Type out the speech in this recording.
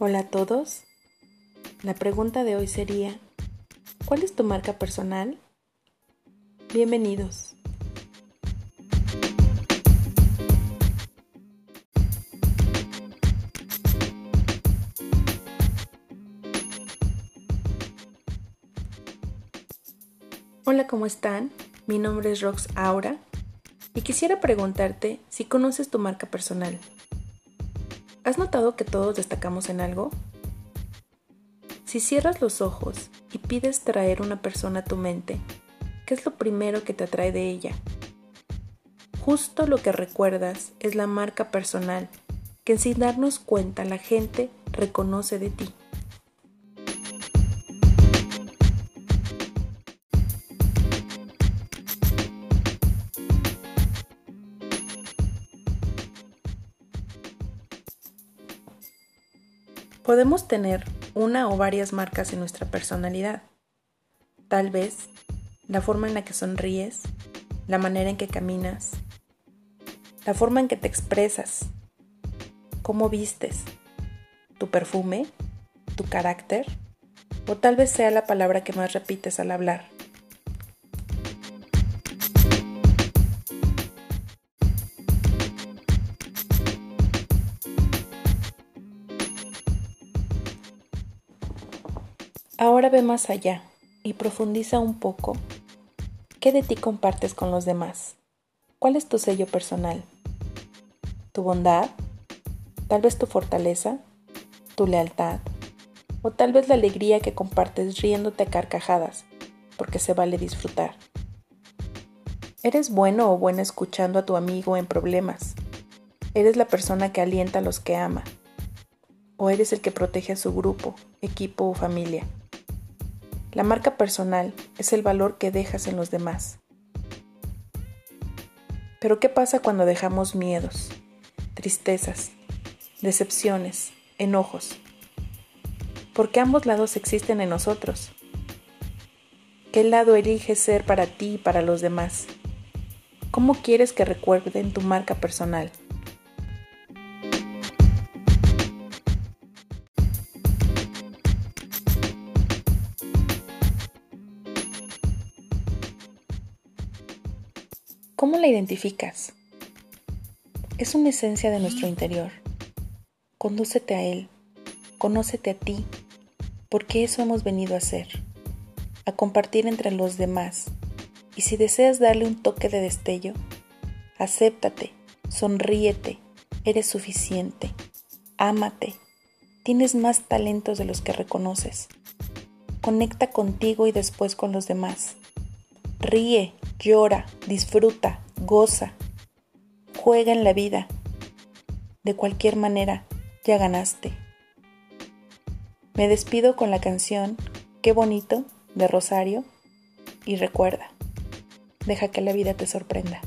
Hola a todos. La pregunta de hoy sería, ¿cuál es tu marca personal? Bienvenidos. Hola, ¿cómo están? Mi nombre es Rox Aura y quisiera preguntarte si conoces tu marca personal. ¿Has notado que todos destacamos en algo? Si cierras los ojos y pides traer una persona a tu mente, ¿qué es lo primero que te atrae de ella? Justo lo que recuerdas es la marca personal que sin darnos cuenta la gente reconoce de ti. Podemos tener una o varias marcas en nuestra personalidad. Tal vez la forma en la que sonríes, la manera en que caminas, la forma en que te expresas, cómo vistes, tu perfume, tu carácter, o tal vez sea la palabra que más repites al hablar. Ahora ve más allá y profundiza un poco. ¿Qué de ti compartes con los demás? ¿Cuál es tu sello personal? ¿Tu bondad? ¿Tal vez tu fortaleza? ¿Tu lealtad? ¿O tal vez la alegría que compartes riéndote a carcajadas? Porque se vale disfrutar. ¿Eres bueno o buena escuchando a tu amigo en problemas? ¿Eres la persona que alienta a los que ama? ¿O eres el que protege a su grupo, equipo o familia? La marca personal es el valor que dejas en los demás. Pero ¿qué pasa cuando dejamos miedos, tristezas, decepciones, enojos? Porque ambos lados existen en nosotros. ¿Qué lado eliges ser para ti y para los demás? ¿Cómo quieres que recuerden tu marca personal? ¿Cómo la identificas? Es una esencia de nuestro interior. Condúcete a Él, conócete a ti, porque eso hemos venido a hacer, a compartir entre los demás. Y si deseas darle un toque de destello, acéptate, sonríete, eres suficiente, ámate, tienes más talentos de los que reconoces. Conecta contigo y después con los demás. Ríe, llora, disfruta, goza, juega en la vida. De cualquier manera, ya ganaste. Me despido con la canción Qué bonito de Rosario y recuerda, deja que la vida te sorprenda.